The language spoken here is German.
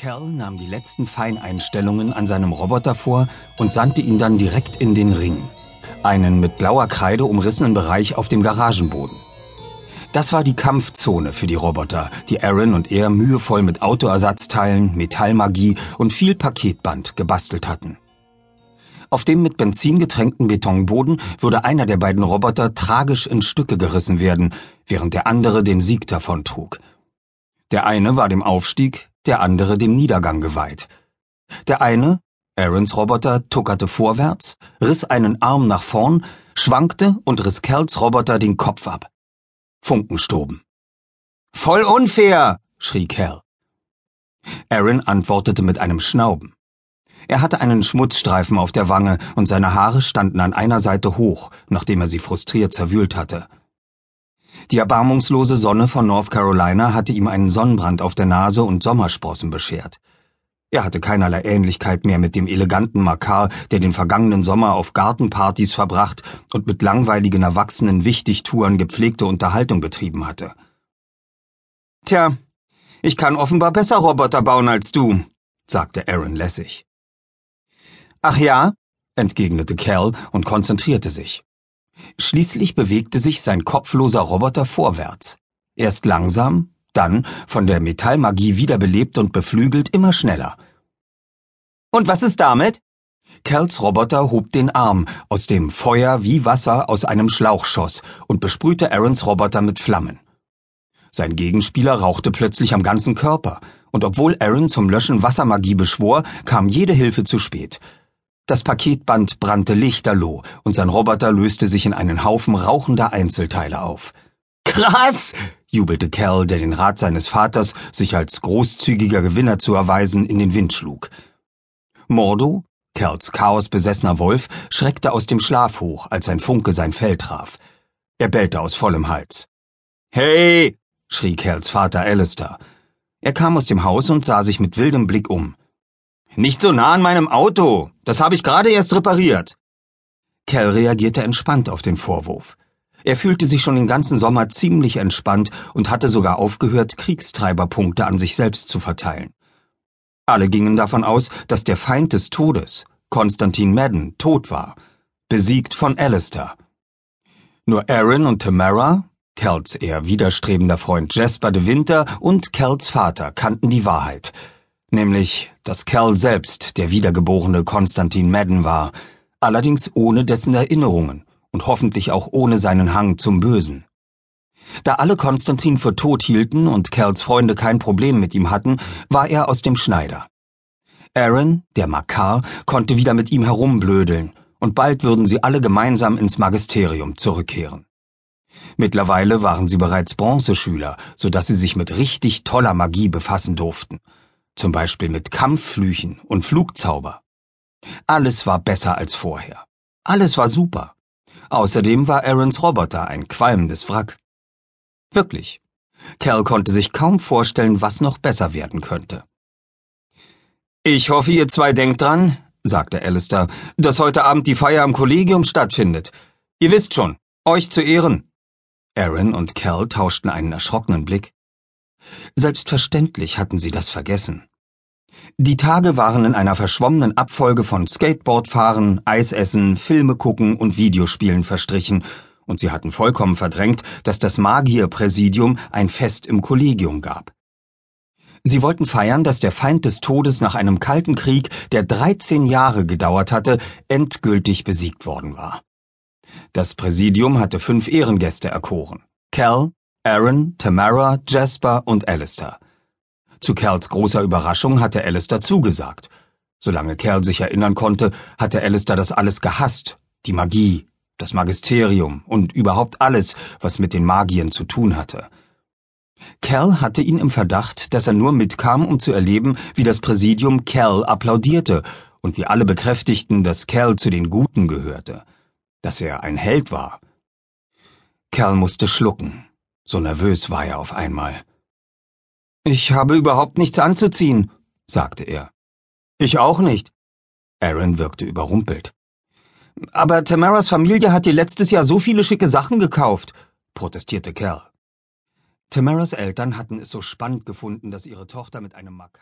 Cal nahm die letzten Feineinstellungen an seinem Roboter vor und sandte ihn dann direkt in den Ring. Einen mit blauer Kreide umrissenen Bereich auf dem Garagenboden. Das war die Kampfzone für die Roboter, die Aaron und er mühevoll mit Autoersatzteilen, Metallmagie und viel Paketband gebastelt hatten. Auf dem mit Benzin getränkten Betonboden würde einer der beiden Roboter tragisch in Stücke gerissen werden, während der andere den Sieg davontrug. Der eine war dem Aufstieg, der andere dem Niedergang geweiht. Der eine, Aarons Roboter, tuckerte vorwärts, riss einen Arm nach vorn, schwankte und riss Kerls Roboter den Kopf ab. Funken stoben. Voll unfair, schrie Cal. Aaron antwortete mit einem Schnauben. Er hatte einen Schmutzstreifen auf der Wange und seine Haare standen an einer Seite hoch, nachdem er sie frustriert zerwühlt hatte. Die erbarmungslose Sonne von North Carolina hatte ihm einen Sonnenbrand auf der Nase und Sommersprossen beschert. Er hatte keinerlei Ähnlichkeit mehr mit dem eleganten Makar, der den vergangenen Sommer auf Gartenpartys verbracht und mit langweiligen Erwachsenen Wichtigtouren gepflegte Unterhaltung betrieben hatte. Tja, ich kann offenbar besser Roboter bauen als du, sagte Aaron lässig. Ach ja, entgegnete Cal und konzentrierte sich. Schließlich bewegte sich sein kopfloser Roboter vorwärts. Erst langsam, dann, von der Metallmagie wiederbelebt und beflügelt, immer schneller. Und was ist damit? Kerls Roboter hob den Arm, aus dem Feuer wie Wasser aus einem Schlauch schoss und besprühte Aarons Roboter mit Flammen. Sein Gegenspieler rauchte plötzlich am ganzen Körper, und obwohl Aaron zum Löschen Wassermagie beschwor, kam jede Hilfe zu spät. Das Paketband brannte lichterloh und sein Roboter löste sich in einen Haufen rauchender Einzelteile auf. Krass! jubelte Cal, der den Rat seines Vaters, sich als großzügiger Gewinner zu erweisen, in den Wind schlug. Mordo, Cals chaosbesessener Wolf, schreckte aus dem Schlaf hoch, als ein Funke sein Fell traf. Er bellte aus vollem Hals. Hey! schrie Cals Vater Alistair. Er kam aus dem Haus und sah sich mit wildem Blick um. Nicht so nah an meinem Auto. Das habe ich gerade erst repariert. Cal reagierte entspannt auf den Vorwurf. Er fühlte sich schon den ganzen Sommer ziemlich entspannt und hatte sogar aufgehört, Kriegstreiberpunkte an sich selbst zu verteilen. Alle gingen davon aus, dass der Feind des Todes, Konstantin Madden, tot war, besiegt von Alistair. Nur Aaron und Tamara, Cals eher widerstrebender Freund Jasper de Winter und Cals Vater kannten die Wahrheit – nämlich, dass Cal selbst der wiedergeborene Konstantin Madden war, allerdings ohne dessen Erinnerungen und hoffentlich auch ohne seinen Hang zum Bösen. Da alle Konstantin für tot hielten und Cals Freunde kein Problem mit ihm hatten, war er aus dem Schneider. Aaron, der Makar, konnte wieder mit ihm herumblödeln, und bald würden sie alle gemeinsam ins Magisterium zurückkehren. Mittlerweile waren sie bereits Bronzeschüler, so dass sie sich mit richtig toller Magie befassen durften zum Beispiel mit Kampfflüchen und Flugzauber. Alles war besser als vorher. Alles war super. Außerdem war Aarons Roboter ein qualmendes Wrack. Wirklich. Cal konnte sich kaum vorstellen, was noch besser werden könnte. Ich hoffe, ihr zwei denkt dran, sagte Alistair, dass heute Abend die Feier am Kollegium stattfindet. Ihr wisst schon, euch zu Ehren. Aaron und Cal tauschten einen erschrockenen Blick. Selbstverständlich hatten sie das vergessen. Die Tage waren in einer verschwommenen Abfolge von Skateboardfahren, Eisessen, Filme gucken und Videospielen verstrichen, und sie hatten vollkommen verdrängt, dass das Magierpräsidium ein Fest im Kollegium gab. Sie wollten feiern, dass der Feind des Todes nach einem kalten Krieg, der 13 Jahre gedauert hatte, endgültig besiegt worden war. Das Präsidium hatte fünf Ehrengäste erkoren. Cal, Aaron, Tamara, Jasper und Alistair. Zu Kerls großer Überraschung hatte Alistair zugesagt. Solange Kerl sich erinnern konnte, hatte Alistair das alles gehasst. Die Magie, das Magisterium und überhaupt alles, was mit den Magiern zu tun hatte. Cal hatte ihn im Verdacht, dass er nur mitkam, um zu erleben, wie das Präsidium Cal applaudierte und wie alle bekräftigten, dass Cal zu den Guten gehörte, dass er ein Held war. Cal musste schlucken. So nervös war er auf einmal. Ich habe überhaupt nichts anzuziehen, sagte er. Ich auch nicht. Aaron wirkte überrumpelt. Aber Tamaras Familie hat dir letztes Jahr so viele schicke Sachen gekauft, protestierte Cal. Tamaras Eltern hatten es so spannend gefunden, dass ihre Tochter mit einem Makar